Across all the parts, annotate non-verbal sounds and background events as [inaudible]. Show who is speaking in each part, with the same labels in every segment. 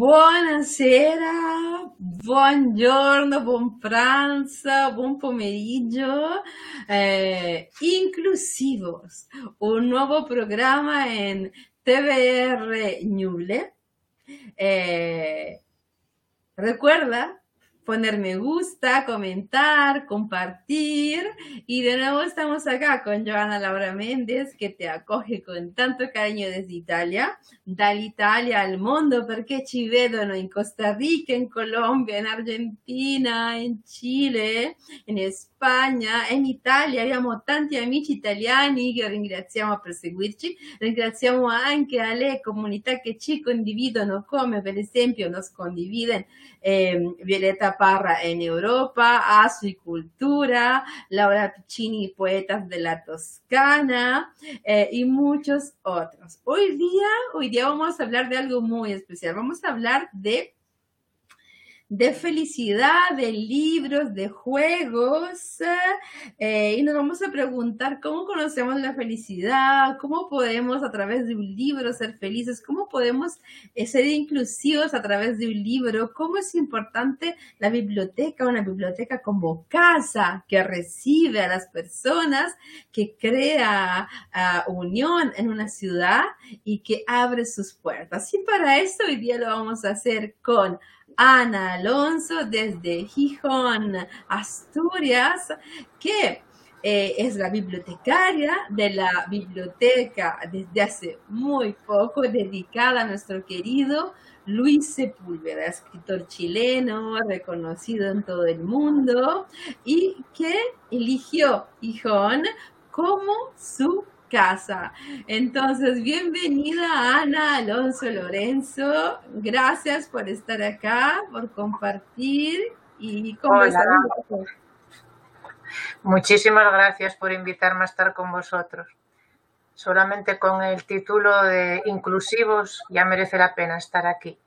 Speaker 1: Buonasera, buongiorno, buon pranzo, buon pomeriggio. Eh, inclusivos, un nuovo programma in TVR Ñuble. Eh, recuerda poner me gusta, comentar, compartir. Y de nuevo estamos acá con Joana Laura Méndez, que te acoge con tanto cariño desde Italia. Italia al mundo perché ci vedono in Costa Rica, in Colombia, in Argentina, in Cile, in Spagna, in Italia. Abbiamo tanti amici italiani che ringraziamo per seguirci. Ringraziamo anche alle comunità che ci condividono, come per esempio nos condividen eh, Violeta Parra en Europa, Asu Cultura, Laura Piccini, Poetas de la Toscana eh, y muchos otros. Hoy día, hoy día vamos a hablar de algo muy especial. Vamos a hablar de de felicidad, de libros, de juegos. Eh, y nos vamos a preguntar cómo conocemos la felicidad, cómo podemos a través de un libro ser felices, cómo podemos eh, ser inclusivos a través de un libro, cómo es importante la biblioteca, una biblioteca como casa que recibe a las personas, que crea uh, unión en una ciudad y que abre sus puertas. Y para eso hoy día lo vamos a hacer con Ana Alonso desde Gijón, Asturias, que eh, es la bibliotecaria de la biblioteca desde hace muy poco dedicada a nuestro querido Luis Sepúlveda, escritor chileno reconocido en todo el mundo y que eligió Gijón como su casa. Entonces, bienvenida Ana Alonso Lorenzo. Gracias por estar acá, por compartir y conversar
Speaker 2: Muchísimas gracias por invitarme a estar con vosotros. Solamente con el título de Inclusivos ya merece la pena estar aquí.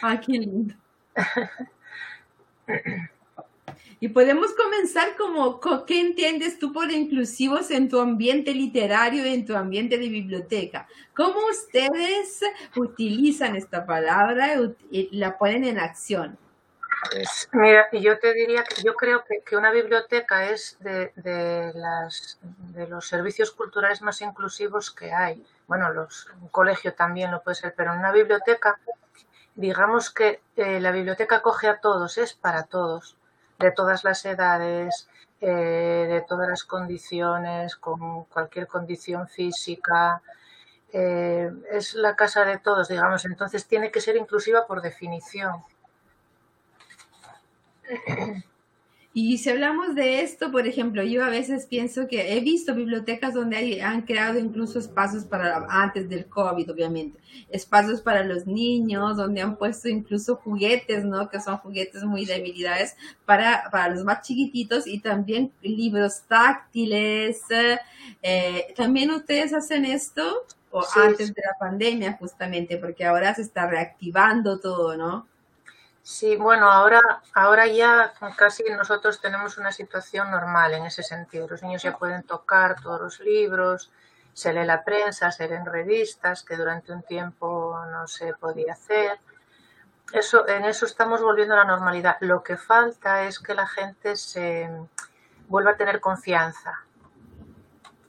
Speaker 1: Ah, qué lindo. [laughs] Y podemos comenzar como, ¿qué entiendes tú por inclusivos en tu ambiente literario, en tu ambiente de biblioteca? ¿Cómo ustedes utilizan esta palabra y la ponen en acción?
Speaker 2: Pues, mira, yo te diría que yo creo que, una biblioteca es de, las, de los servicios culturales más inclusivos que hay. Bueno, los, un colegio también lo puede ser, pero en una biblioteca, digamos que eh, la biblioteca coge a todos, es para todos de todas las edades, eh, de todas las condiciones, con cualquier condición física. Eh, es la casa de todos, digamos, entonces tiene que ser inclusiva por definición.
Speaker 1: Y si hablamos de esto, por ejemplo, yo a veces pienso que he visto bibliotecas donde han creado incluso espacios para, antes del COVID, obviamente, espacios para los niños, donde han puesto incluso juguetes, ¿no? Que son juguetes muy de habilidades para, para los más chiquititos y también libros táctiles. Eh, ¿También ustedes hacen esto? O antes de la pandemia, justamente, porque ahora se está reactivando todo, ¿no?
Speaker 2: Sí, bueno, ahora, ahora ya casi nosotros tenemos una situación normal en ese sentido. Los niños ya pueden tocar todos los libros, se lee la prensa, se leen revistas, que durante un tiempo no se podía hacer. Eso, en eso estamos volviendo a la normalidad. Lo que falta es que la gente se vuelva a tener confianza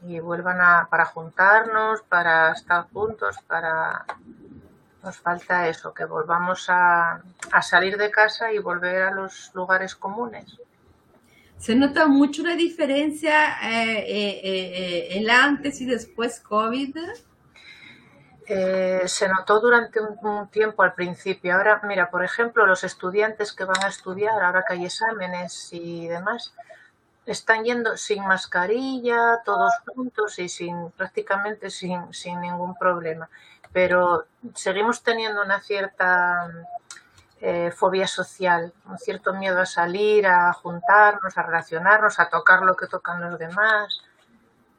Speaker 2: y vuelvan a, para juntarnos, para estar juntos, para nos falta eso, que volvamos a, salir de casa y volver a los lugares comunes.
Speaker 1: ¿Se nota mucho la diferencia eh, eh, eh, el antes y después COVID?
Speaker 2: se notó durante un, tiempo al principio. Ahora, mira, por ejemplo, los estudiantes que van a estudiar, ahora que hay exámenes y demás, están yendo sin mascarilla, todos juntos y sin prácticamente sin, sin ningún problema pero seguimos teniendo una cierta eh, fobia social, un cierto miedo a salir, a juntarnos, a relacionarnos, a tocar lo que tocan los demás.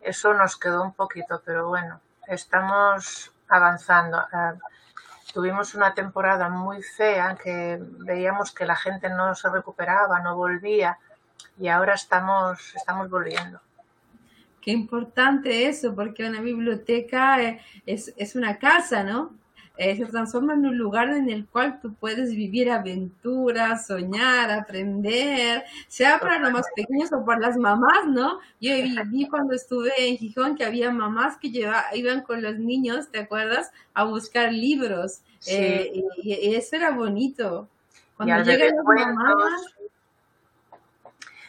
Speaker 2: Eso nos quedó un poquito, pero bueno, estamos avanzando. Ah, tuvimos una temporada muy fea que veíamos que la gente no se recuperaba, no volvía y ahora estamos, estamos volviendo.
Speaker 1: Qué importante eso, porque una biblioteca es, es una casa, ¿no? eh, se transforma en un lugar en el cual tú puedes vivir aventuras, soñar, aprender, sea para los más pequeños o para las mamás, ¿no? Yo vi, cuando estuve en Gijón que había mamás que lleva, iban con los niños, ¿te acuerdas? A buscar libros. Eh, y, eso era bonito. Cuando llegan las mamás...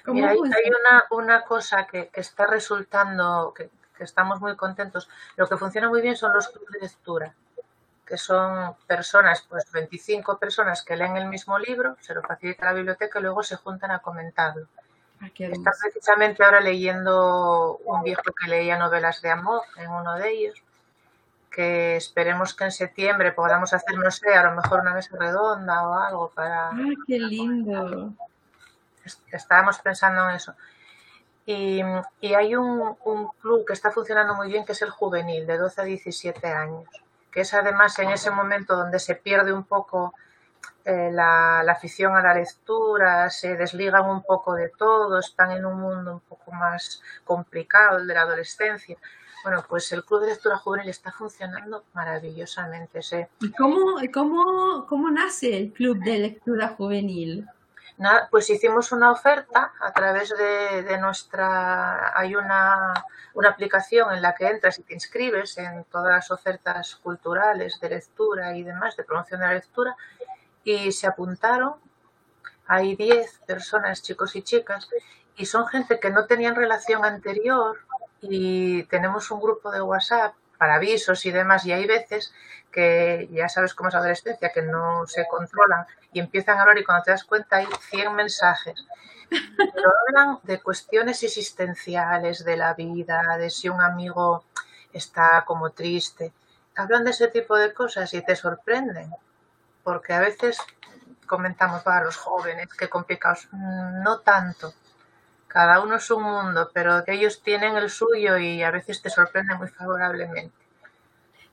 Speaker 2: Mira, hay, una, una cosa que, que está resultando, que, que estamos muy contentos. Lo que funciona muy bien son los clubes de lectura que son personas, pues 25 personas que leen el mismo libro, se lo facilita la biblioteca y luego se juntan a comentarlo. Ah, Está precisamente ahora leyendo un viejo que leía novelas de amor en uno de ellos, que esperemos que en septiembre podamos hacer, no sé, a lo mejor una mesa redonda o algo para...
Speaker 1: ¡Ah, qué lindo!
Speaker 2: Estábamos pensando en eso. Y, hay un, un club que está funcionando muy bien, que es el juvenil, de 12 a 17 años que es además en ese momento donde se pierde un poco eh, la, afición a la lectura, se desligan un poco de todo, están en un mundo un poco más complicado, el de la adolescencia. Bueno, pues el Club de Lectura Juvenil está funcionando maravillosamente.
Speaker 1: ¿Y cómo, cómo, cómo nace el Club de Lectura Juvenil?
Speaker 2: Pues hicimos una oferta a través de, nuestra... Hay una, una, aplicación en la que entras y te inscribes en todas las ofertas culturales de lectura y demás, de promoción de la lectura, y se apuntaron. Hay 10 personas, chicos y chicas, y son gente que no tenían relación anterior y tenemos un grupo de WhatsApp para avisos y demás, y hay veces que ya sabes cómo es adolescencia, que no se controlan y empiezan a hablar y cuando te das cuenta hay 100 mensajes. Pero hablan de cuestiones existenciales de la vida, de si un amigo está como triste. Hablan de ese tipo de cosas y te sorprenden, porque a veces comentamos para los jóvenes, que complicados, no tanto. Cada uno es un mundo, pero ellos tienen el suyo y a veces te sorprende muy favorablemente.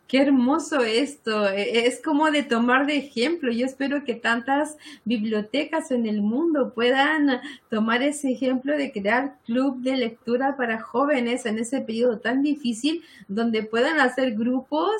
Speaker 1: Qué hermoso esto, e, es como de tomar de ejemplo. Yo espero que tantas bibliotecas en el mundo puedan tomar ese ejemplo de crear club de lectura para jóvenes en ese periodo tan difícil, donde puedan hacer grupos,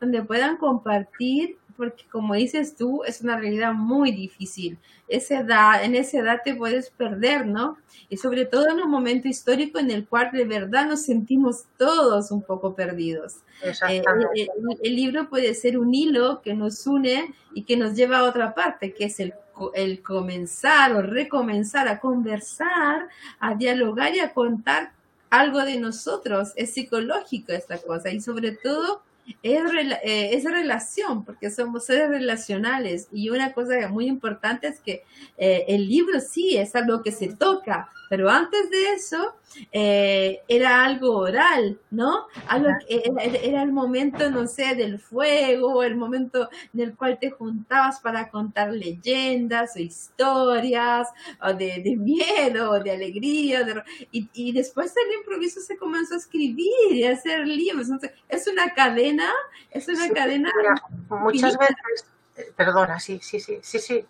Speaker 1: donde puedan compartir porque como dices tú, es una realidad muy difícil. Esa edad, en esa edad te puedes perder, ¿no? Y sobre todo en un momento histórico en el cual de verdad nos sentimos todos un poco perdidos. Eh, el, el, libro puede ser un hilo que nos une y que nos lleva a otra parte, que es el, el comenzar o recomenzar a conversar, a dialogar y a contar algo de nosotros. Es psicológico esta cosa y sobre todo es, eh, es relación, porque somos seres relacionales. Y una cosa muy importante es que eh, el libro sí es algo que se toca, pero antes de eso eh, era algo oral, ¿no? Algo era, el momento, no sé, del fuego, el momento en el cual te juntabas para contar leyendas o historias, o de, miedo, o de alegría, y, y, después el improviso se comenzó a escribir y a hacer libros. es una cadena, es una cadena.
Speaker 2: muchas veces perdona, sí, sí, sí, sí, sí.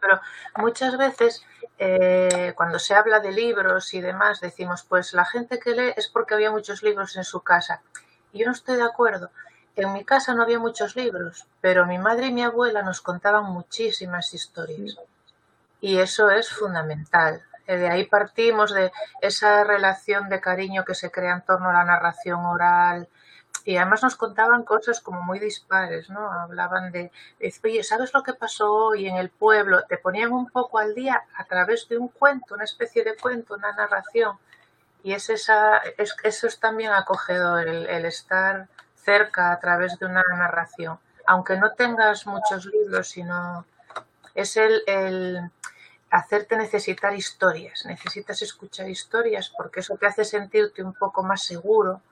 Speaker 2: pero muchas veces eh, cuando se habla de libros y demás, decimos, pues la gente que lee es porque había muchos libros en su casa. Y yo no estoy de acuerdo. En mi casa no había muchos libros, pero mi madre y mi abuela nos contaban muchísimas historias. Y eso es fundamental. Eh, de ahí partimos de esa relación de cariño que se crea en torno a la narración oral, y además nos contaban cosas como muy dispares, ¿no? Hablaban de, oye, ¿sabes lo que pasó hoy en el pueblo? Te ponían un poco al día a través de un cuento, una especie de cuento, una narración. Y es esa, es, eso es también acogedor, el, estar cerca a través de una narración. Aunque no tengas muchos libros, sino es el, el hacerte necesitar historias. Necesitas escuchar historias porque eso te hace sentirte un poco más seguro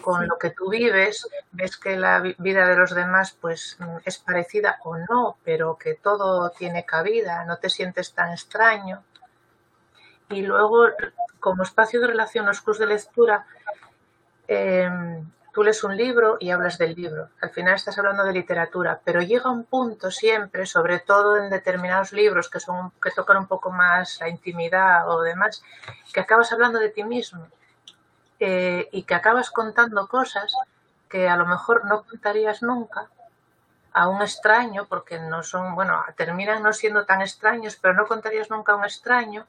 Speaker 2: con lo que tú vives, ves que la vida de los demás pues mm, es parecida o no, pero que todo tiene cabida, no te sientes tan extraño. Y luego, como espacio de relación, los clubs de lectura, em, tú lees un libro y hablas del libro. Al final estás hablando de literatura, pero llega un punto siempre, sobre todo en determinados libros que, son, que tocan un poco más la intimidad o demás, que acabas hablando de ti mismo eh, y que acabas contando cosas que a lo mejor no contarías nunca a un extraño, porque no son, bueno, terminan no siendo tan extraños, pero no contarías nunca a un extraño.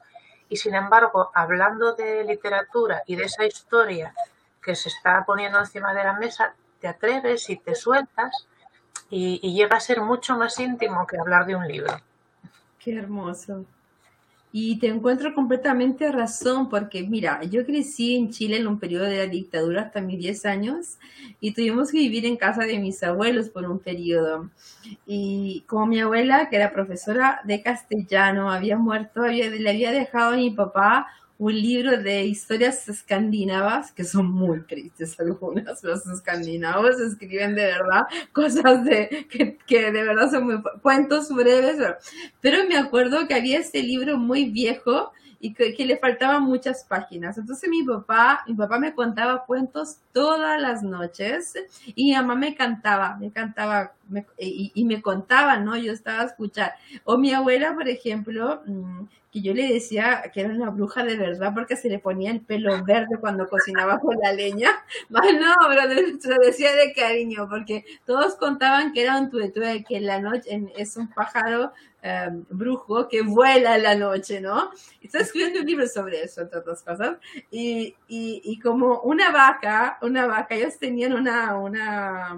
Speaker 2: Y sin embargo, hablando de literatura y de esa historia que se está poniendo encima de la mesa, te atreves y te sueltas y, y llega a ser mucho más íntimo que hablar de un libro.
Speaker 1: Qué hermoso. Y te encuentro completamente razón, porque mira, yo crecí en Chile en un periodo de la dictadura hasta mis 10 años y tuvimos que vivir en casa de mis abuelos por un periodo. Y como mi abuela, que era profesora de castellano, había muerto, había, le había dejado a mi papá un libro de historias escandinavas, que son muy tristes algunas, los escandinavos escriben de verdad cosas de, que, que de verdad son muy, cuentos breves, pero me acuerdo que había este libro muy viejo y que, que, le faltaban muchas páginas. Entonces mi papá, mi papá me contaba cuentos todas las noches y mi mamá me cantaba, me cantaba me, y, y, me contaba, ¿no? Yo estaba a escuchar. O mi abuela, por ejemplo, mm, que yo le decía que era una bruja de verdad porque se le ponía el pelo verde cuando cocinaba con la leña. [laughs] no, pero se lo decía de cariño porque todos contaban que era un tuetue, que la noche es un pájaro um, brujo que vuela en la noche, ¿no? Está escribiendo un libro sobre eso, entre otras cosas. Y, y, y como una vaca, una vaca, ellos tenían una, una,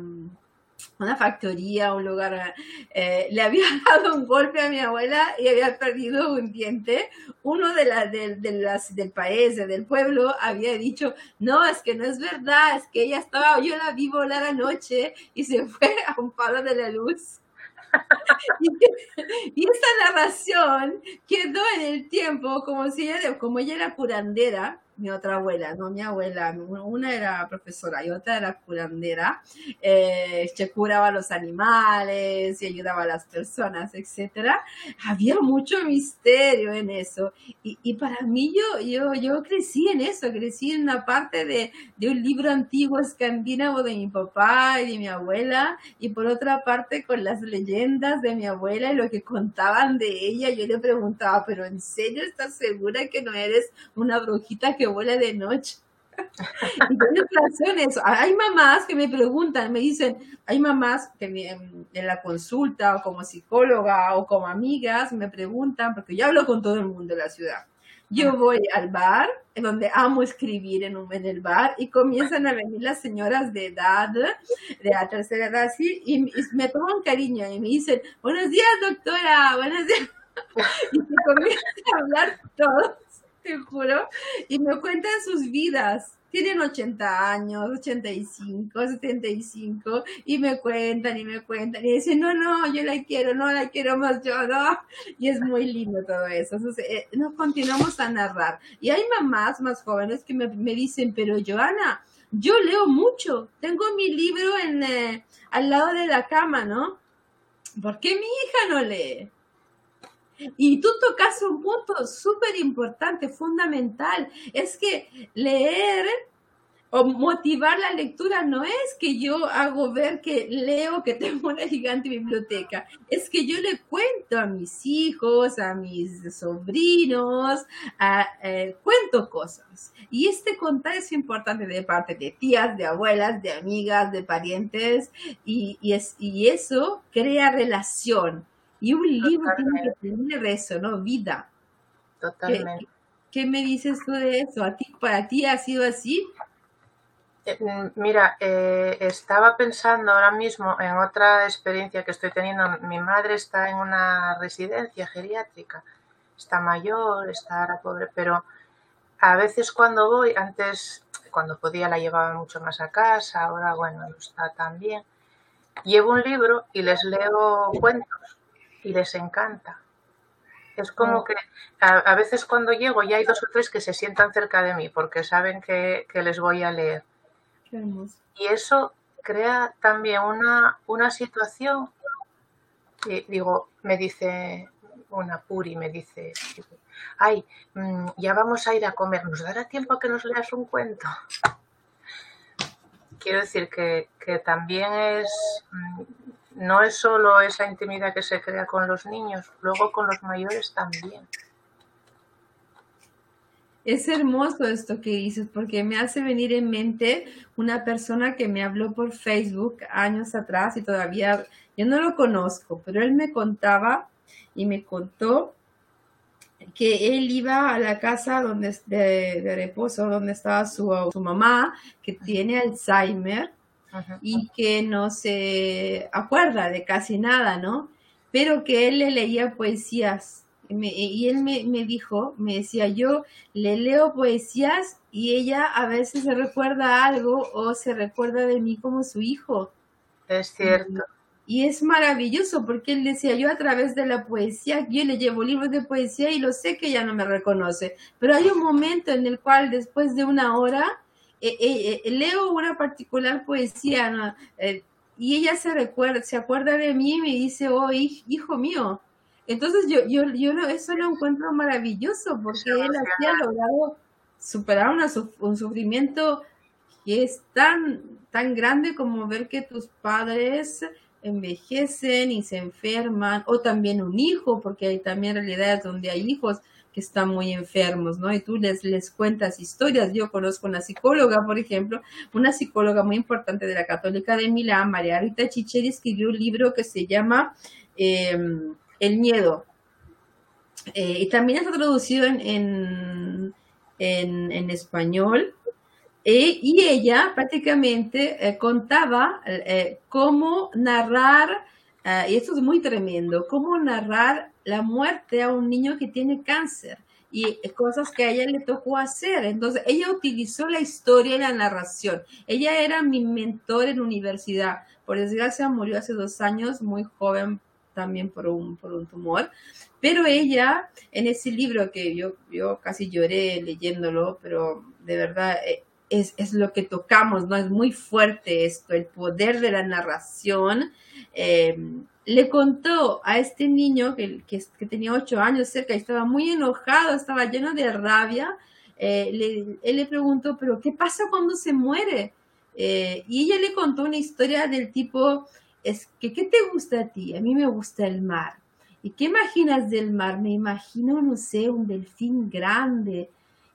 Speaker 1: una factoría, un lugar, eh, le había [laughs] dado un golpe a mi abuela y había perdido un diente. Uno de, la, de, de las, del país, del pueblo, había dicho, no, es que no es verdad, es que ella estaba, yo la vi volar anoche y se [laughs] fue a un palo de la luz. [laughs] y, esta narración quedó en el tiempo como si ella, como ella era curandera, mi otra abuela, no mi abuela, una era profesora y otra era curandera, eh, se curaba a los animales y ayudaba a las personas, etcétera. Había mucho misterio en eso y, y, para mí yo, yo, yo crecí en eso, crecí en una parte de, de un libro antiguo escandinavo de mi papá y de mi abuela y por otra parte con las leyendas de mi abuela y lo que contaban de ella, yo le preguntaba, pero ¿en serio estás segura que no eres una brujita que vuela de noche. [laughs] y tienes razón eso. Hay mamás que me preguntan, me dicen, hay mamás que me, en la consulta o como psicóloga o como amigas me preguntan, porque yo hablo con todo el mundo de la ciudad. Yo voy al bar, donde amo escribir en, un, en el bar, y comienzan a venir las señoras de edad, de la tercera edad, así, y, y me toman cariño y me dicen, buenos días, doctora, buenos días. [laughs] y se comienzan a hablar todos [laughs] te juro, y me cuentan sus vidas. Tienen 80 años, 85, 75, y me cuentan y me cuentan, y dicen, no, no, yo la quiero, no la quiero más yo, no. [laughs] Y es muy lindo todo eso. Entonces, eh, nos continuamos a narrar. Y hay mamás más jóvenes que me, me dicen, pero Joana, yo leo mucho, tengo mi libro en, eh, al lado de la cama, ¿no? ¿Por qué mi hija no lee? Y tú tocas un punto súper importante, fundamental. Es que leer o motivar la lectura no es que yo hago ver que leo, que tengo una gigante biblioteca. Es que yo le cuento a mis hijos, a mis sobrinos, a, eh, cuento cosas. Y este contar es importante de parte de tías, de abuelas, de amigas, de parientes. Y, y, es, y eso crea relación y un libro Totalmente. tiene que tener eso, ¿no? Vida.
Speaker 2: Totalmente.
Speaker 1: ¿Qué, ¿Qué, me dices tú de eso? ¿A ti, ¿Para ti ha sido así?
Speaker 2: Eh, mira, eh, estaba pensando ahora mismo en otra experiencia que estoy teniendo. Mi madre está en una residencia geriátrica, está mayor, está pobre, pero a veces cuando voy, antes, cuando podía la llevaba mucho más a casa, ahora bueno, no está tan bien. Llevo un libro y les leo cuentos y les encanta. Es como que a, a, veces cuando llego ya hay dos o tres que se sientan cerca de mí porque saben que, que les voy a leer. Y eso crea también una, una situación, y digo, me dice una Puri, me dice, ay, mm, ya vamos a ir a comer, ¿nos dará tiempo a que nos leas un cuento? Quiero decir que, que también es mm, no es solo esa intimidad que se crea con los niños, luego con los mayores también.
Speaker 1: Es hermoso esto que dices, porque me hace venir en mente una persona que me habló por Facebook años atrás y todavía yo no lo conozco, pero él me contaba y me contó que él iba a la casa donde, de, reposo donde estaba su, su, mamá, que tiene Alzheimer y que no se acuerda de casi nada, ¿no? Pero que él le leía poesías y él me, me, dijo, me decía, yo le leo poesías y ella a veces se recuerda algo o se recuerda de mí como su hijo.
Speaker 2: Es cierto.
Speaker 1: Y, es maravilloso porque él decía, yo a través de la poesía, yo le llevo libros de poesía y lo sé que ella no me reconoce, pero hay un momento en el cual después de una hora eh, eh, eh, leo una particular poesía y ella se recuerda, se acuerda de mí y me dice, oh, hijo mío, entonces yo, yo, yo eso lo encuentro maravilloso porque él así ha logrado superar un sufrimiento que es tan, tan grande como ver que tus padres envejecen y se enferman, o también un hijo, porque hay también realidades donde hay hijos que están muy enfermos, ¿no? Y tú les, les cuentas historias. Yo conozco una psicóloga, por ejemplo, una psicóloga muy importante de la Católica de Milán, María Rita Chicheri, escribió un libro que se llama em, el miedo. Eh, y también está traducido en, en, español. Eh, y ella prácticamente eh, contaba cómo narrar, y esto es muy tremendo, cómo narrar la muerte a un niño que tiene cáncer y cosas que a ella le tocó hacer. Entonces, ella utilizó la historia y la narración. Ella era mi mentor en universidad. Por desgracia, murió hace dos años, muy joven también por un, por un tumor. Pero ella, en ese libro que yo, yo casi lloré leyéndolo, pero de verdad eh, es, es, lo que tocamos, ¿no? Es muy fuerte esto, el poder de la narración. Eh, le contó a este niño que, que, tenía ocho años cerca y estaba muy enojado, estaba lleno de rabia. Eh, le, él le preguntó, pero ¿qué pasa cuando se muere? y ella le contó una historia del tipo, es que, ¿qué te gusta a ti? A mí me gusta el mar. ¿Y qué imaginas del mar? Me imagino, no sé, un delfín grande.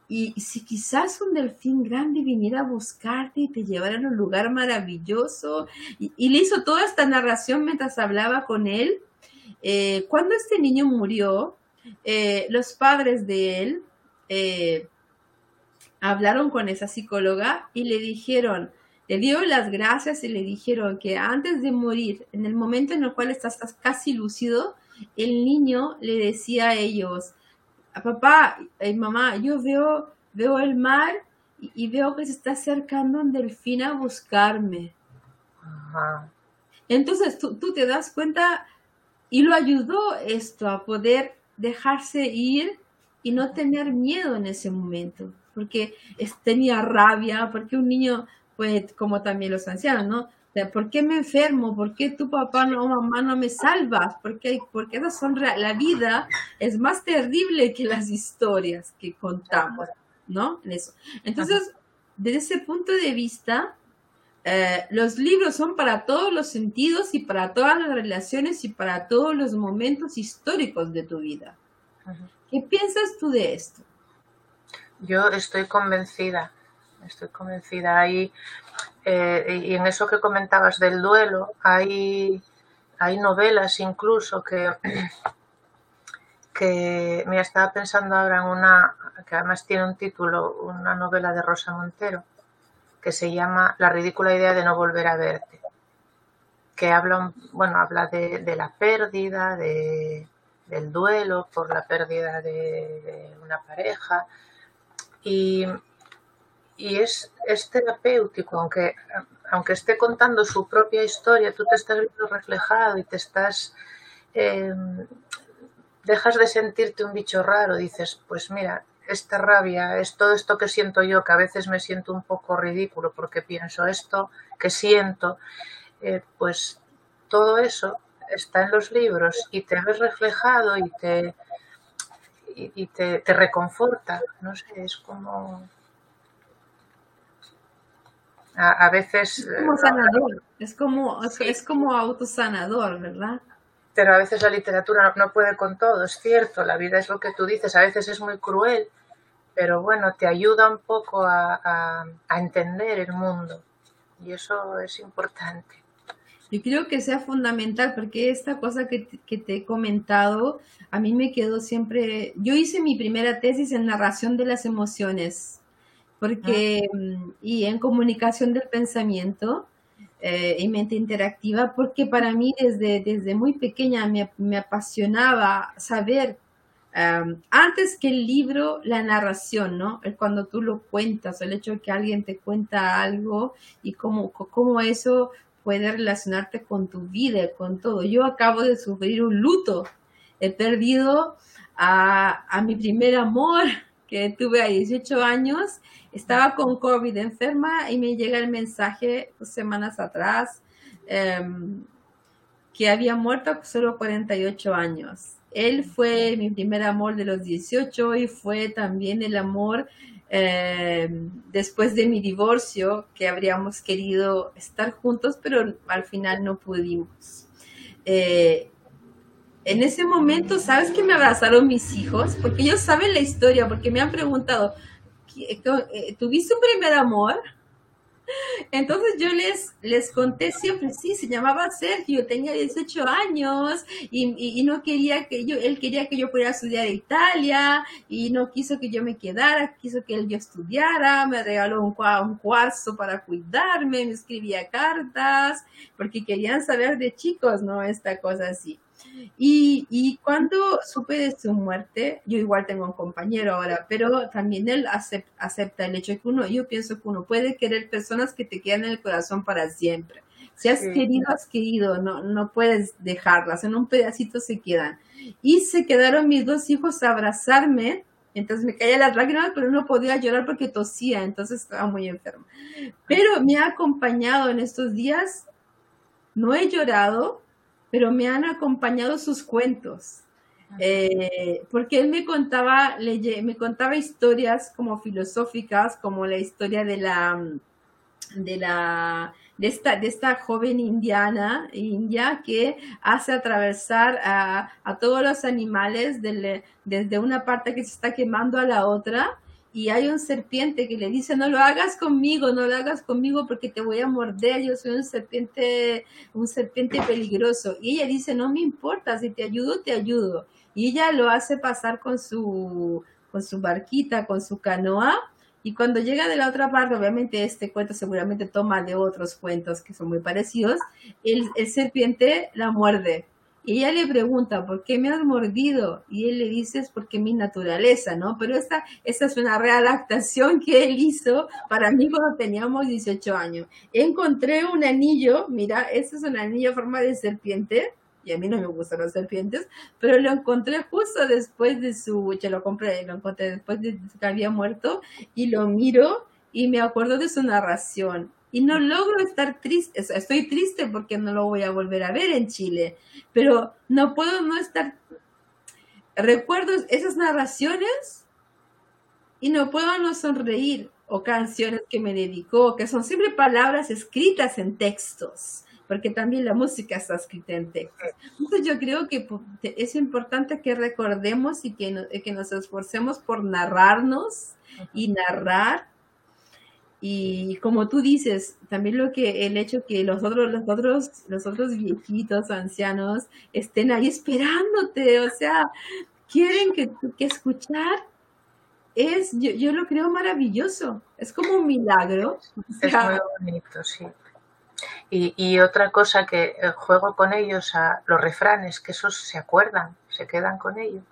Speaker 1: Y, si quizás un delfín grande viniera a buscarte y te llevara a un lugar maravilloso. Y, le hizo toda esta narración mientras hablaba con él. Eh, cuando este niño murió, eh, los padres de él eh, hablaron con esa psicóloga y le dijeron, le dio las gracias y le dijeron que antes de morir, en el momento en el cual estás, casi lúcido, el niño le decía a ellos, a papá y mamá, yo veo, veo el mar y, veo que se está acercando un delfín a buscarme. Entonces tú, tú te das cuenta y lo ayudó esto a poder dejarse ir y no tener miedo en ese momento, porque tenía rabia, porque un niño pues como también los ancianos, ¿no? ¿Por qué me enfermo? ¿Por qué tu papá o mamá no me salvas? Porque, porque esas son la vida es más terrible que las historias que contamos, ¿no? Eso. Entonces, desde ese punto de vista, eh, los libros son para todos los sentidos y para todas las relaciones y para todos los momentos históricos de tu vida. ¿Qué piensas tú de esto?
Speaker 2: Yo estoy convencida estoy convencida. Hay, eh, y en eso que comentabas del duelo, hay, hay novelas incluso que, que, me estaba pensando ahora en una, que además tiene un título, una novela de Rosa Montero, que se llama La ridícula idea de no volver a verte, que habla, bueno, habla de, la pérdida, de, del duelo por la pérdida de, de una pareja. Y, y es, es terapéutico, aunque, aunque esté contando su propia historia, tú te estás viendo reflejado y te estás... Em, dejas de sentirte un bicho raro, dices, pues mira, esta rabia, es todo esto que siento yo, que a veces me siento un poco ridículo porque pienso esto que siento, eh, pues todo eso está en los libros y te ves reflejado y te, y, te, te reconforta, no sé, es como a, veces...
Speaker 1: Es como sanador, es como, es como autosanador, ¿verdad?
Speaker 2: Pero a veces la literatura no, puede con todo, es cierto, la vida es lo que tú dices, a veces es muy cruel, pero bueno, te ayuda un poco a, entender el mundo y eso es importante.
Speaker 1: Yo creo que sea fundamental porque esta cosa que, que, te he comentado, a mí me quedó siempre, yo hice mi primera tesis en narración de las emociones, porque, ah. mm, y en comunicación del pensamiento eh, y mente interactiva, porque para mí desde, desde muy pequeña me, me apasionaba saber antes que el libro, la narración, ¿no? Cuando tú lo cuentas, el hecho de que alguien te cuenta algo y cómo, cómo eso puede relacionarte con tu vida, con todo. Yo acabo de sufrir un luto. He perdido a, a mi primer amor que tuve a 18 años. Estaba con COVID enferma y me llega el mensaje dos semanas atrás em, que había muerto solo 48 años él fue mi primer amor de los 18 y fue también el amor eh, después de mi divorcio, que habríamos querido estar juntos, pero al final no pudimos. Eh, en ese momento, ¿sabes que me abrazaron mis hijos? Porque ellos saben la historia, porque me han preguntado, eh, ¿tuviste un primer amor? [laughs] Entonces yo les, les conté siempre, sí, se llamaba Sergio, tenía 18 años y, no quería que yo, él quería que yo pudiera estudiar a Italia y no quiso que yo me quedara, quiso que él yo estudiara, me regaló un, un cuarzo para cuidarme, me escribía cartas, porque querían saber de chicos, ¿no? Esta cosa así. Y, y, cuando supe de su muerte, yo igual tengo un compañero ahora, pero también él acepta, el hecho de que uno, yo pienso que uno puede querer personas que te quedan en el corazón para siempre. Si has querido, has querido, no, no puedes dejarlas, en un pedacito se quedan. Y se quedaron mis dos hijos a abrazarme, entonces me caía las lágrimas, pero no podía llorar porque tosía, entonces estaba muy enferma. Pero me ha acompañado en estos días, no he llorado, pero me han acompañado sus cuentos. Eh, porque él me contaba, me contaba historias como filosóficas, como la historia de la, de la, de esta, de esta joven indiana, india, que hace atravesar a, a todos los animales desde una parte que se está quemando a la otra, y hay un serpiente que le dice, no lo hagas conmigo, no lo hagas conmigo porque te voy a morder, yo soy un serpiente, un serpiente peligroso. Y ella dice, no me importa, si te ayudo, te ayudo. Y ella lo hace pasar con su, con su barquita, con su canoa, y cuando llega de la otra parte, obviamente este cuento seguramente toma de otros cuentos que son muy parecidos, el, el serpiente la muerde y ella le pregunta, ¿por qué me has mordido? Y él le dice, es porque mi naturaleza, ¿no? Pero esta, esta es una readaptación que él hizo para mí cuando teníamos 18 años. Encontré un anillo, mira, este es un anillo en forma de serpiente, y a mí no me gustan las serpientes, pero lo encontré justo después de su, yo lo compré, lo encontré después de que había muerto, y lo miro y me acuerdo de su narración y no logro estar triste, estoy triste porque no lo voy a volver a ver en Chile, pero no puedo no estar, recuerdo esas narraciones y no puedo no sonreír o canciones que me dedicó, que son siempre palabras escritas en textos, porque también la música está escrita en textos. Entonces yo creo que es importante que recordemos y que, que nos esforcemos por narrarnos y narrar y como tú dices, también lo que el hecho que los otros, los otros, los otros viejitos, ancianos, estén ahí esperándote, o sea, quieren que, que escuchar es, yo, yo, lo creo maravilloso, es como un milagro.
Speaker 2: Es muy bonito, sí. Y, y, otra cosa que eh, juego con ellos a los refranes, que esos se acuerdan, se quedan con ellos.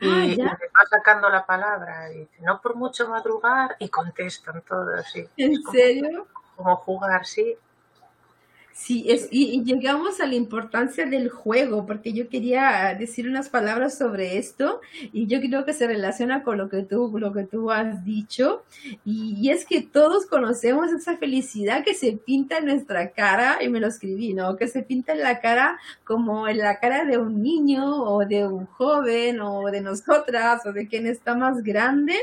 Speaker 2: Ah, y, va sacando la palabra, y dice, no por mucho madrugar, y contestan todos. así
Speaker 1: ¿En serio?
Speaker 2: Como jugar, sí.
Speaker 1: Sí, es, y, llegamos a la importancia del juego, porque yo quería decir unas palabras sobre esto, y yo creo que se relaciona con lo que tú, lo que tú has dicho, y, es que todos conocemos esa felicidad que se pinta en nuestra cara, y me lo escribí, ¿no? Que se pinta en la cara como en la cara de un niño, o de un joven, o de nosotras, o de quien está más grande,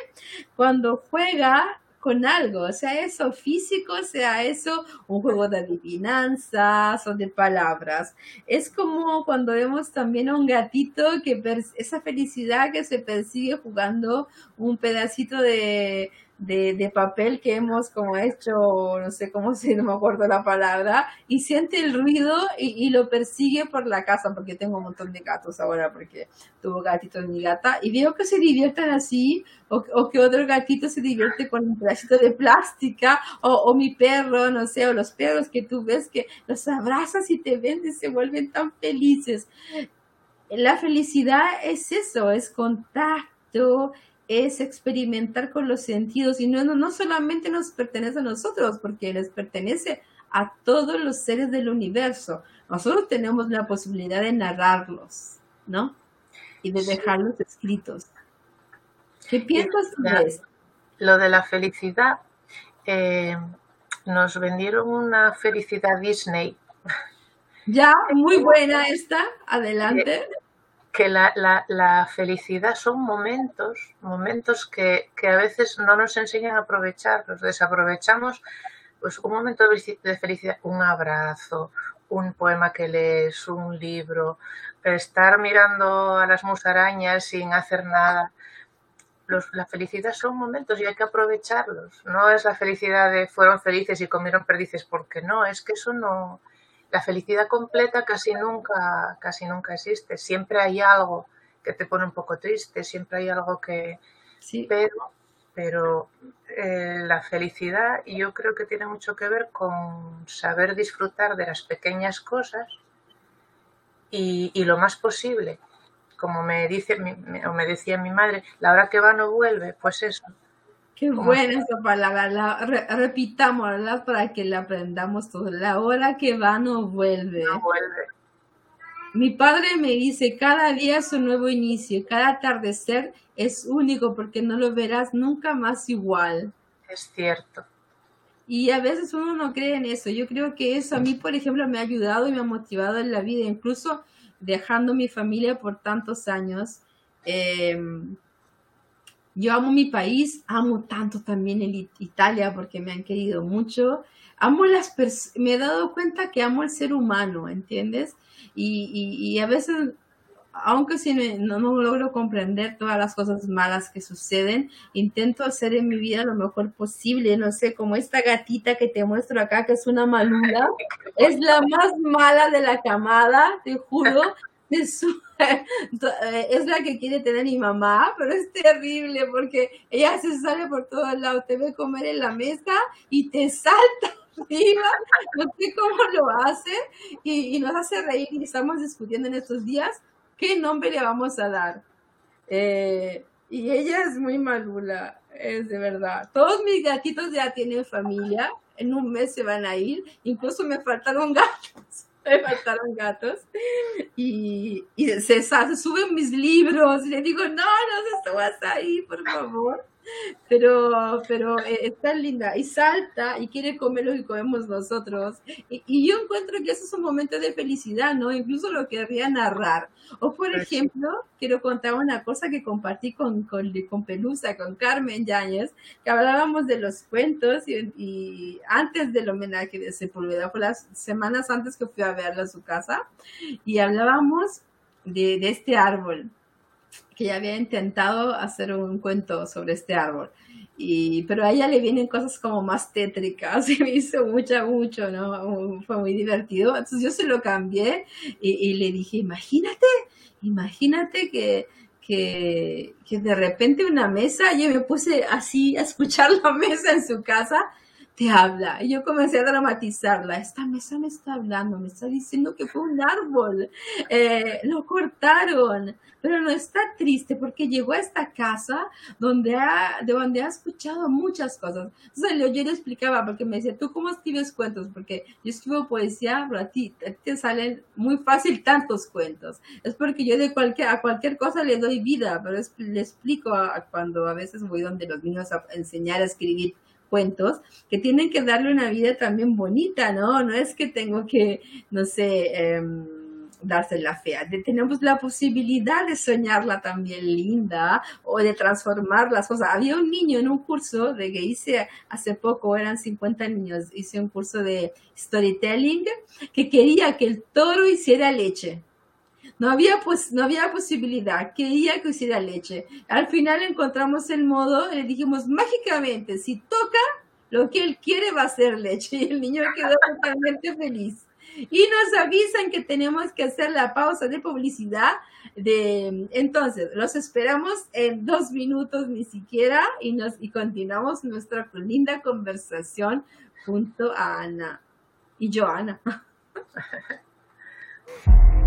Speaker 1: cuando juega con algo, sea eso físico, sea eso un juego de adivinanzas o de palabras. Es como cuando vemos también a un gatito que esa felicidad que se persigue jugando un pedacito de, de, papel que hemos como hecho, no sé cómo si no me acuerdo la palabra, y siente el ruido y, lo persigue por la casa, porque tengo un montón de gatos ahora, porque tuvo gatitos mi gata, y veo que se divierten así, o, que otro gatito se divierte con un pedacito de plástica, o, mi perro, no sé, o los perros que tú ves que los abrazas y te ven y se vuelven tan felices. La felicidad es eso, es contacto, es experimentar con los sentidos y no, no, solamente nos pertenece a nosotros, porque les pertenece a todos los seres del universo. Nosotros tenemos la posibilidad de narrarlos, ¿no? Y de dejarlos escritos. ¿Qué piensas de esto?
Speaker 2: Lo de la felicidad, eh, nos vendieron una felicidad Disney.
Speaker 1: Ya, [laughs] muy buena esta, adelante
Speaker 2: que la, la, felicidad son momentos, momentos que, a veces no nos enseñan a aprovechar, los desaprovechamos, pues un momento de felicidad, un abrazo, un poema que lees, un libro, estar mirando a las musarañas sin hacer nada. Los, la felicidad son momentos y hay que aprovecharlos. No es la felicidad de fueron felices y comieron perdices, porque no, es que eso no, la felicidad completa casi nunca, casi nunca existe. Siempre hay algo que te pone un poco triste, siempre hay algo que... Sí. Pero, pero eh, la felicidad yo creo que tiene mucho que ver con saber disfrutar de las pequeñas cosas y, y lo más posible. Como me dice o me decía mi madre, la hora que va no vuelve, pues eso,
Speaker 1: Qué buena esa palabra, la, repitámosla para que la aprendamos todos. La hora que va no vuelve.
Speaker 2: No vuelve.
Speaker 1: Mi padre me dice, cada día es un nuevo inicio, cada atardecer es único porque no lo verás nunca más igual.
Speaker 2: Es cierto.
Speaker 1: Y a veces uno no cree en eso. Yo creo que eso a mí, por ejemplo, me ha ayudado y me ha motivado en la vida, incluso dejando mi familia por tantos años. Eh, yo amo mi país, amo tanto también el Italia porque me han querido mucho. Amo las me he dado cuenta que amo el ser humano, ¿entiendes? Y, a veces, aunque si no, no, logro comprender todas las cosas malas que suceden, intento hacer en mi vida lo mejor posible. No sé, como esta gatita que te muestro acá, que es una malula, [laughs] es la más mala de la camada, te juro. [laughs] Es es la que quiere tener mi mamá, pero es terrible porque ella se sale por todos lados, te ve comer en la mesa y te salta [laughs] arriba, no sé cómo lo hace y, nos hace reír y estamos discutiendo en estos días qué nombre le vamos a dar. Eh, y ella es muy malula, es de verdad. Todos mis gatitos ya tienen familia, en un mes se van a ir, incluso me faltaron [laughs] gatos me faltaron gatos. Y, y se, se, suben mis libros y le digo, no, no te subas ahí, por favor pero, pero eh, está linda y salta y quiere comer lo que comemos nosotros. Y, yo encuentro que eso es un momento de felicidad, ¿no? Incluso lo querría narrar. O, por ejemplo, quiero contar una cosa que compartí con, con, con Pelusa, con Carmen Yáñez, que hablábamos de los cuentos y, antes del homenaje de Sepúlveda, fue las semanas antes que fui a verla a su casa, y hablábamos de, de este árbol que ya había intentado hacer un cuento sobre este árbol. Y, pero a ella le vienen cosas como más tétricas [laughs] y me hizo mucho, mucho, ¿no? Fue muy divertido. Entonces yo se lo cambié y, le dije, imagínate, imagínate que, que, que, de repente una mesa, yo me puse así a escuchar la [laughs] mesa en su casa te habla. Y yo comencé a dramatizarla. Esta mesa me está hablando, me está diciendo que fue un árbol. Eh, lo cortaron, pero no está triste porque llegó a esta casa donde ha, de donde ha escuchado muchas cosas. Entonces yo, le explicaba, porque me decía, ¿tú cómo escribes cuentos? Porque yo escribo poesía, pero a ti, te salen muy fácil tantos cuentos. Es porque yo de cualquier, a cualquier cosa le doy vida, pero le explico cuando a veces voy donde los niños a enseñar a escribir cuentos que tienen que darle una vida también bonita, ¿no? No es que tengo que, no sé, em, darse la fea. tenemos la posibilidad de soñarla también linda o de transformar las cosas. Había un niño en un curso de que hice hace poco, eran 50 niños, hice un curso de storytelling que quería que el toro hiciera leche. No había, pues, no había posibilidad, quería que hiciera leche. Al final encontramos el modo, le dijimos mágicamente, si toca, lo que él quiere va a ser leche. Y el niño quedó [laughs] totalmente feliz. Y nos avisan que tenemos que hacer la pausa de publicidad. De, entonces, los esperamos en dos minutos ni siquiera y, nos, y continuamos nuestra linda conversación junto a Ana y Joana. [laughs]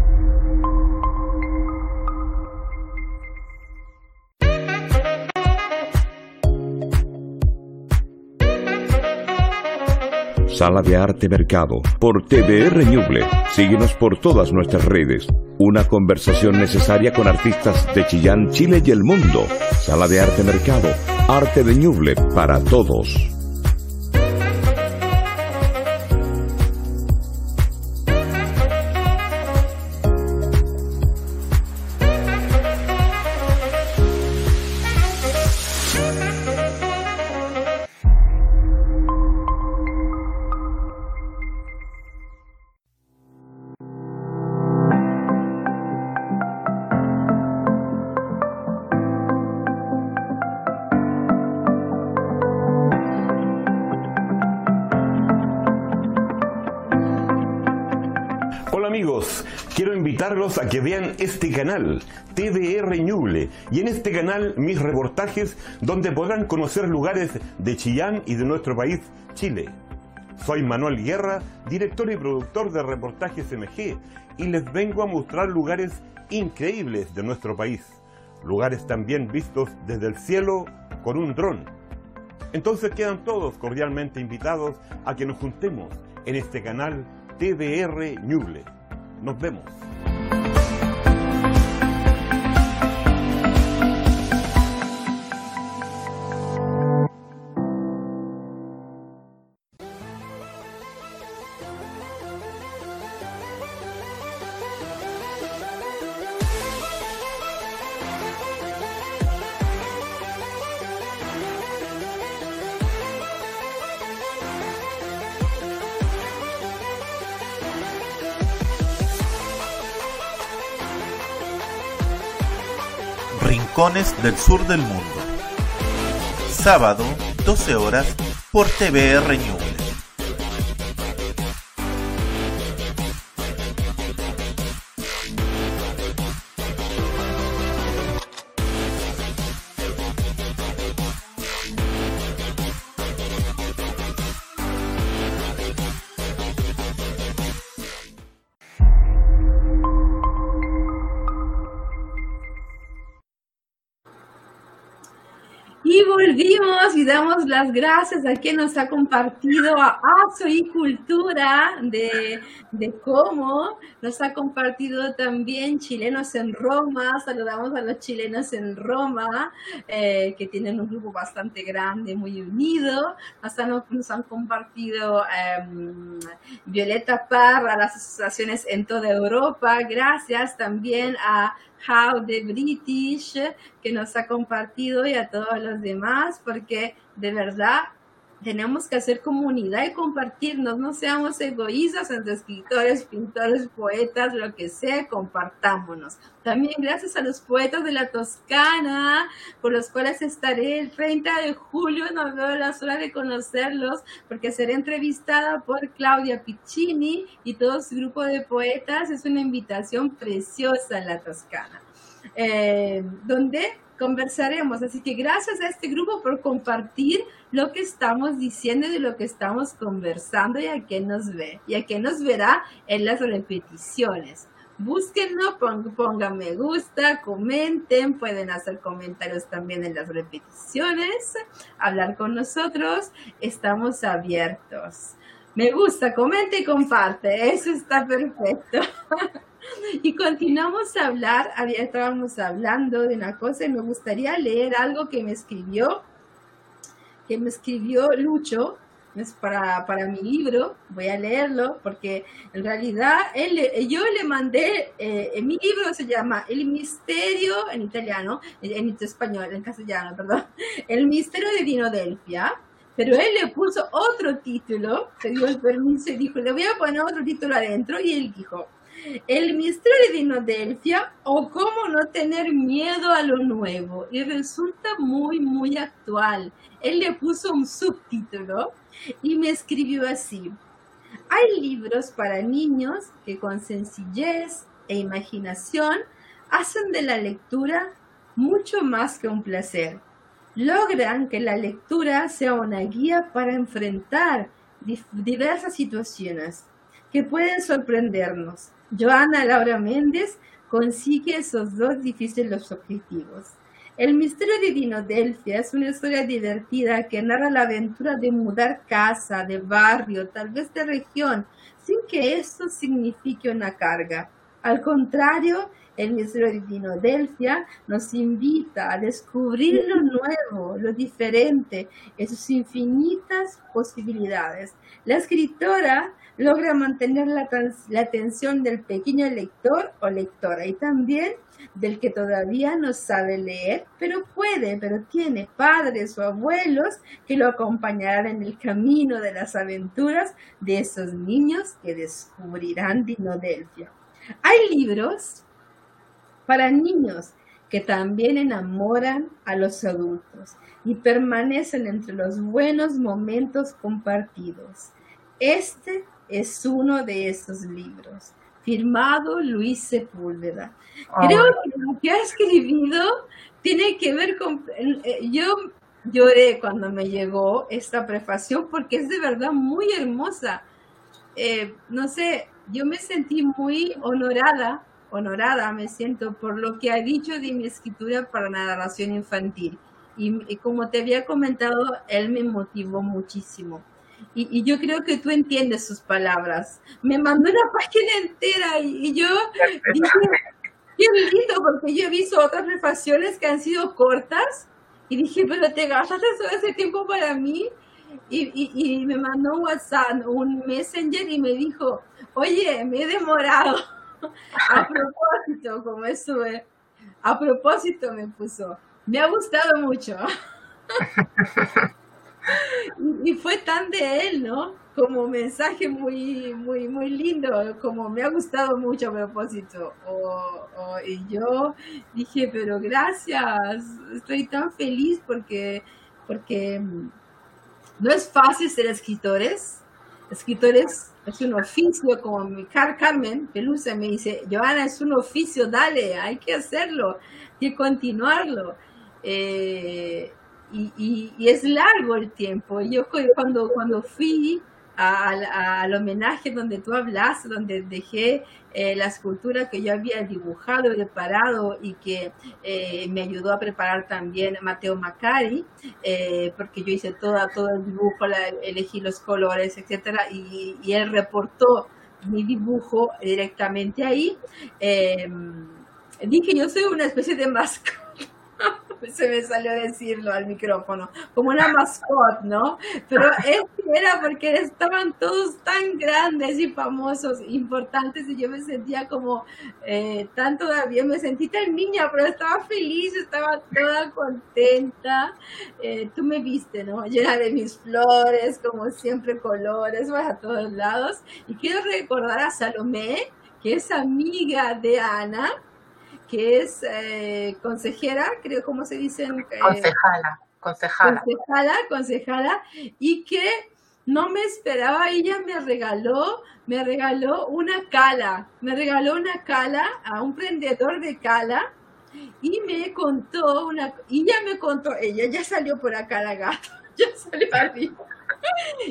Speaker 3: Sala de Arte Mercado, por TVR Ñuble. Síguenos por todas nuestras redes. Una conversación necesaria con artistas de Chillán, Chile y el mundo. Sala de Arte Mercado, arte de Ñuble para todos. Este canal mis reportajes donde podrán conocer lugares de Chillán y de nuestro país, Chile. Soy Manuel Guerra, director y productor de Reportajes MG, y les vengo a mostrar lugares increíbles de nuestro país, lugares también vistos desde el cielo con un dron. Entonces quedan todos cordialmente invitados a que nos juntemos en este canal TDR Ñuble. Nos vemos.
Speaker 4: Del sur del mundo. Sábado, 12 horas, por TVR News.
Speaker 1: Las gracias a quien nos ha compartido a ASO y Cultura de, de cómo nos ha compartido también chilenos en Roma. Saludamos a los chilenos en Roma, eh, que tienen un grupo bastante grande, muy unido. Nos han, nos han compartido em, Violeta Parra, las asociaciones en toda Europa. Gracias también a How the British que nos ha compartido y a todos los demás, porque de verdad tenemos que hacer comunidad y compartirnos, no seamos egoístas entre escritores, pintores, poetas, lo que sea, compartámonos. También gracias a los poetas de la Toscana, por los cuales estaré el 30 de julio, no veo la hora de conocerlos, porque seré entrevistada por Claudia Piccini y todo su grupo de poetas. Es una invitación preciosa en la Toscana, eh, donde conversaremos. Así que gracias a este grupo por compartir lo que estamos diciendo y de lo que estamos conversando y a quien nos ve y a quien nos verá en las repeticiones. Búsquenlo, pongan me gusta, comenten, pueden hacer comentarios también en las repeticiones, hablar con nosotros, estamos abiertos. Me gusta, comente y comparte, eso está perfecto. [laughs] [laughs] Y continuamos a hablar, había, estábamos hablando de una cosa y me gustaría leer algo que me escribió, que me escribió Lucho, es para, para mi libro, voy a leerlo, porque en realidad él, yo le mandé, eh, mi libro se llama El misterio, en italiano, en, español, en castellano, perdón, [laughs] El misterio de Dinodelfia, pero él le puso otro título, se dio el permiso y dijo, le voy a poner otro título adentro, y él dijo, el misterio de Dinodelfia o cómo no tener miedo a lo nuevo. Y resulta muy, muy actual. Él le puso un subtítulo y me escribió así. Hay libros para niños que con sencillez e imaginación hacen de la lectura mucho más que un placer. Logran que la lectura sea una guía para enfrentar diversas situaciones que pueden sorprendernos. Joana Laura Méndez consigue esos dos difíciles objetivos. El misterio de Dinodelfia es una historia divertida que narra la aventura de mudar casa, de barrio, tal vez de región, sin que esto signifique una carga. Al contrario, el misterio de Dinodelfia nos invita a descubrir lo nuevo, lo diferente, en sus infinitas posibilidades. La escritora logra mantener la, la, atención del pequeño lector o lectora y también del que todavía no sabe leer, pero puede, pero tiene padres o abuelos que lo acompañarán en el camino de las aventuras de esos niños que descubrirán Dinodelfia. Hay libros para niños que también enamoran a los adultos y permanecen entre los buenos momentos compartidos. Este es uno de esos libros, firmado Luis Sepúlveda. Ah. Creo que lo que ha escribido tiene que ver con... Eh, yo lloré cuando me llegó esta prefación porque es de verdad muy hermosa. Eh, no sé, yo me sentí muy honorada, honorada me siento por lo que ha dicho de mi escritura para narración infantil. y como te había comentado, él me motivó muchísimo. Y, yo creo que tú entiendes sus palabras. Me mandó una [laughs] página entera y, yo [laughs] dije, qué lindo, porque yo he visto otras prefaciones que han sido cortas y dije, pero te gastaste todo ese tiempo para mí. Y, y, me mandó un WhatsApp, un Messenger y me dijo, oye, me he demorado. [laughs] A propósito, como eso, a propósito me puso. Me ha gustado mucho. [laughs] y, fue tan de él, ¿no? Como mensaje muy, muy, muy lindo, como me ha gustado mucho a propósito. y yo dije, pero gracias, estoy tan feliz porque, porque mm, no es fácil ser escritores. Escritores es un oficio, como mi Car Carmen Pelusa me dice, Joana, es un oficio, dale, hay que hacerlo, hay que continuarlo. Eh, y, y, es largo el tiempo. Yo cuando, cuando fui al homenaje donde tú hablas, donde dejé eh, la escultura que yo había dibujado y preparado y que eh, me ayudó a preparar también Mateo Macari, eh, porque yo hice toda, todo el dibujo, elegí los colores, etcétera, y, él reportó mi dibujo directamente ahí. dije, yo soy una especie de mascota [laughs] se me salió decirlo al micrófono, como una mascota, ¿no? Pero era porque estaban todos tan grandes y famosos, importantes, y yo me sentía como eh, tan todavía, me sentí tan niña, pero estaba feliz, estaba toda contenta. Eh, tú me viste, ¿no? Llena de mis flores, como siempre, colores, vas a todos lados. Y quiero recordar a Salomé, que es amiga de Ana, que es eh, consejera, creo, ¿cómo se dice?
Speaker 2: Eh, concejala, concejala.
Speaker 1: Concejala, concejala, y que no me esperaba, ella me regaló, me regaló una cala, me regaló una cala a un prendedor de cala y me contó una, y ya me contó, ella ya salió por acá la gata, [laughs] ya salió arriba,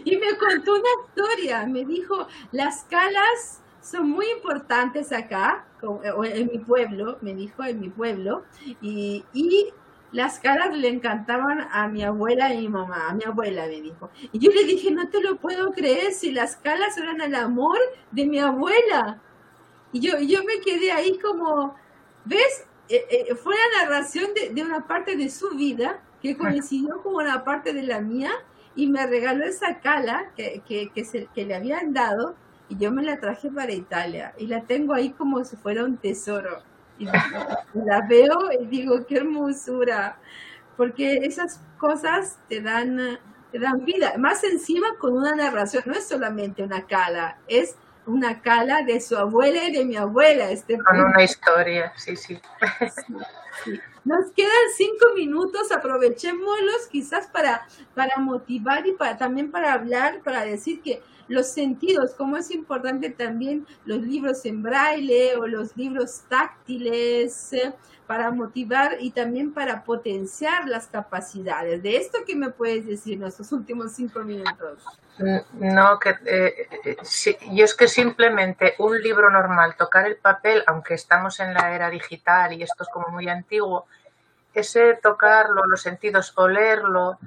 Speaker 1: y me contó una historia, me dijo, las calas son muy importantes acá, eh, en mi pueblo, me dijo, en mi pueblo, y, y las caras le encantaban a mi abuela y mi mamá, a mi abuela me dijo. Y yo le dije, no te lo puedo creer si las calas eran el amor de mi abuela. Y yo, yo me quedé ahí como, ¿ves? Eh, eh, fue la narración de, de, una parte de su vida que coincidió con una parte de la mía y me regaló esa cala que, que, que, se, que le habían dado y yo me la traje para Italia y la tengo ahí como si fuera un tesoro. Y [laughs] la veo y digo, qué hermosura, porque esas cosas te dan, te dan vida. Más encima con una narración, no es solamente una cala, es una cala de su abuela y de mi abuela. Este
Speaker 2: con una historia, sí, sí.
Speaker 1: sí. Nos quedan cinco minutos, aprovechémoslos quizás para, para motivar y para, también para hablar, para decir que los sentidos, como es importante también los libros en braille o los libros táctiles eh, para motivar y también para potenciar las capacidades. De esto que me puedes decir en estos últimos cinco minutos.
Speaker 2: No, que eh, eh, yo es que simplemente un libro normal, tocar el papel, aunque estamos en la era digital y esto es como muy antiguo, ese tocarlo, los sentidos, olerlo,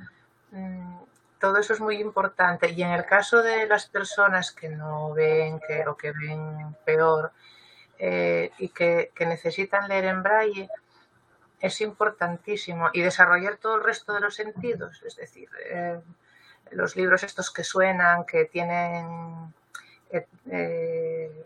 Speaker 2: mmm, todo eso es muy importante. Y en el caso de las personas que no ven que, o que ven peor eh, y que, que, necesitan leer en braille, es importantísimo. Y desarrollar todo el resto de los sentidos, es decir, eh, los libros estos que suenan, que tienen eh,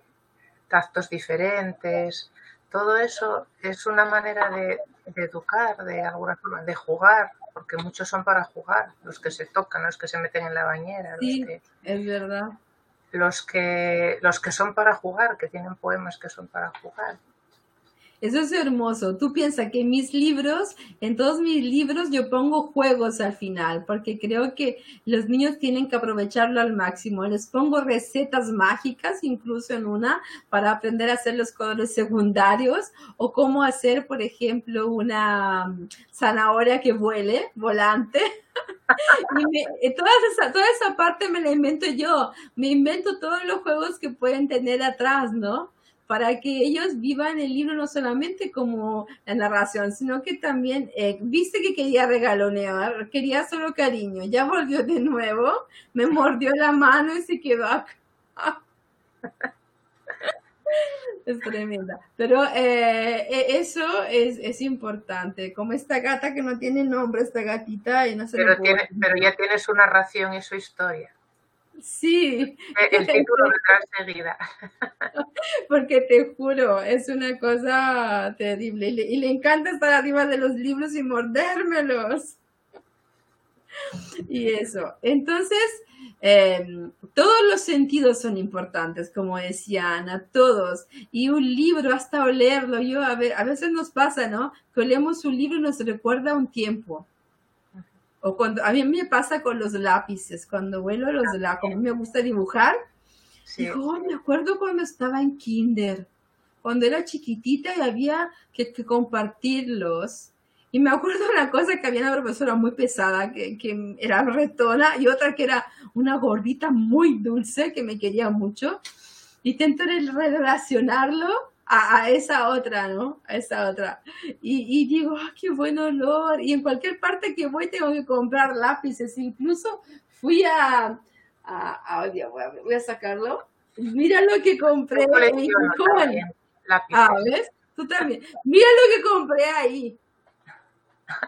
Speaker 2: tactos diferentes, todo eso es una manera de, de educar, de alguna forma, de jugar, porque muchos son para jugar, los que se tocan, los que se meten en la bañera,
Speaker 1: sí,
Speaker 2: los que,
Speaker 1: es verdad.
Speaker 2: Los que, los que son para jugar, que tienen poemas que son para jugar.
Speaker 1: Eso es hermoso. Tú piensas que mis libros, en todos mis libros yo pongo juegos al final, porque creo que los niños tienen que aprovecharlo al máximo. Les pongo recetas mágicas, incluso en una, para aprender a hacer los colores secundarios, o cómo hacer, por ejemplo, una zanahoria que vuele, volante. [laughs] y me, toda, esa, toda esa parte me la invento yo. Me invento todos los juegos que pueden tener atrás, ¿no? Para que ellos vivan el libro no solamente como la narración, sino que también, eh, viste que quería regalonear, quería solo cariño, ya volvió de nuevo, me mordió la mano y se quedó acá. [laughs] es tremenda. Pero eh, e, eso es, es, importante. Como esta gata que no tiene nombre, esta gatita. Y no se
Speaker 2: pero, tiene, pero ya tiene su narración y su historia.
Speaker 1: Sí.
Speaker 2: El título vendrá enseguida. [laughs]
Speaker 1: Porque te juro, es una cosa terrible. Y le, y le, encanta estar arriba de los libros y mordérmelos. Y eso. Entonces, eh, todos los sentidos son importantes, como decía Ana, todos. Y un libro, hasta olerlo, yo a, ver, a veces nos pasa, ¿no? Que olemos un libro y nos recuerda un tiempo o cuando a mí me pasa con los lápices, cuando vuelo los lápices, como me gusta dibujar, sí. digo, oh, me acuerdo cuando estaba en kinder, cuando era chiquitita y había que, que, compartirlos. Y me acuerdo una cosa que había una profesora muy pesada, que, que era retona, y otra que era una gordita muy dulce, que me quería mucho. Intento relacionarlo a, a, esa otra, ¿no? A esa otra. Y, y digo, ah, qué buen olor. Y en cualquier parte que voy tengo que comprar lápices. Incluso fui a, a, a voy, a voy a sacarlo. Mira lo que compré en. Ah, ¿ves? Tú también. Mira lo que compré ahí.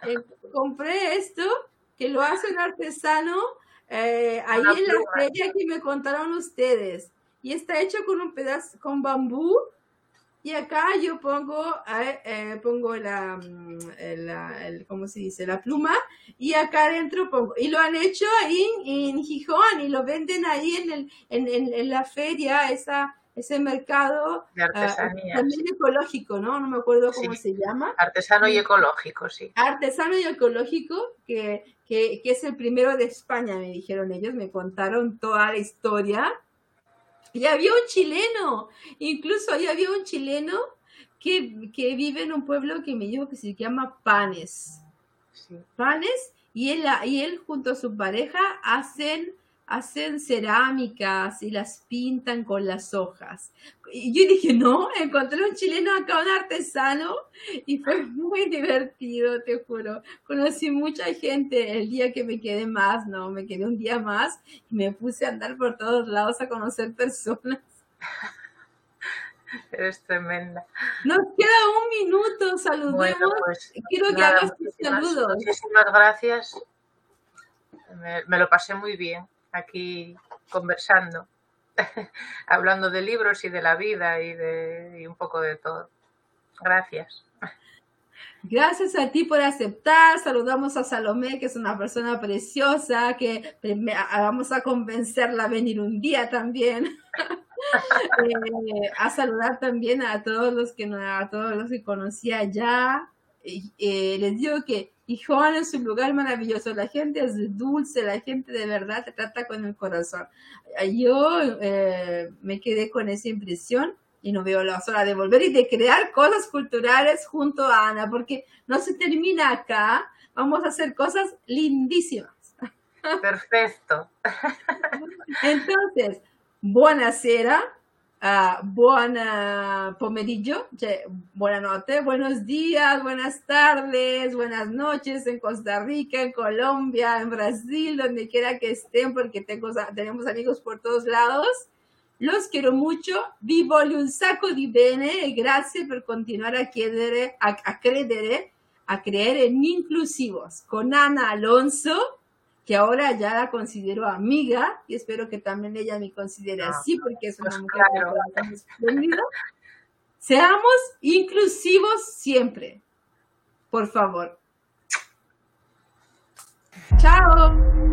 Speaker 1: Eh, compré esto, que lo hace un artesano eh, ahí en la feria que me contaron ustedes. Y está hecho con un pedazo, con bambú y acá yo pongo, eh, pongo la, la el, ¿cómo se dice? La pluma y acá adentro pongo. Y lo han hecho ahí en Gijón y lo venden ahí en, el, en, en, en la feria, esa, ese mercado
Speaker 2: de artesanía,
Speaker 1: uh, también ecológico, ¿no? No me acuerdo cómo
Speaker 2: sí.
Speaker 1: se llama.
Speaker 2: Artesano y ecológico, sí.
Speaker 1: Artesano y ecológico, que, que, que es el primero de España, me dijeron ellos, me contaron toda la historia y había un chileno, incluso ahí había un chileno que, que, vive en un pueblo que me dijo que se llama Panes.
Speaker 2: Sí.
Speaker 1: Panes, y él, y él junto a su pareja hacen, hacen cerámicas y las pintan con las hojas. Y yo dije, no, encontré un chileno acá, un artesano, y fue [laughs] muy divertido, te juro. Conocí mucha gente el día que me quedé más, no, me quedé un día más y me puse a andar por todos lados a conocer personas. [laughs]
Speaker 2: Eres tremenda.
Speaker 1: Nos queda un minuto, saludemos.
Speaker 2: Bueno, pues,
Speaker 1: Quiero que hagas tus saludos.
Speaker 2: Muchísimas gracias me, me lo pasé muy bien aquí conversando, [laughs] hablando de libros y de la vida y, de, un poco de todo. Gracias.
Speaker 1: Gracias a ti por aceptar. Saludamos a Salomé, que es una persona preciosa, que vamos a convencerla a venir un día también. [laughs] eh, a saludar también a todos los que a todos los que conocía ya. Eh, les digo que Juan es un lugar maravilloso. La gente es dulce, la gente de verdad te trata con el corazón. Yo eh, me quedé con esa impresión y no veo la hora de volver y de crear cosas culturales junto a Ana, porque no se termina acá, vamos a hacer cosas lindísimas.
Speaker 2: Perfecto.
Speaker 1: Entonces, buonasera, uh, buona pomeriggio, cioè, buenos días, buenas tardes, buenas noches en Costa Rica, en Colombia, en Brasil, donde quiera que estén, porque tengo, tenemos amigos por todos lados. Los quiero mucho, vi un sacco di bene e grazie per continuare a chiedere, a, a credere, a creer en inclusivos. Con Ana Alonso, que ahora ya la considero amiga y espero que también ella me considere
Speaker 2: Ah,
Speaker 1: así porque es una
Speaker 2: pues
Speaker 1: mujer
Speaker 2: claro.
Speaker 1: espléndida. Seamos inclusivos siempre, por favor. Chao.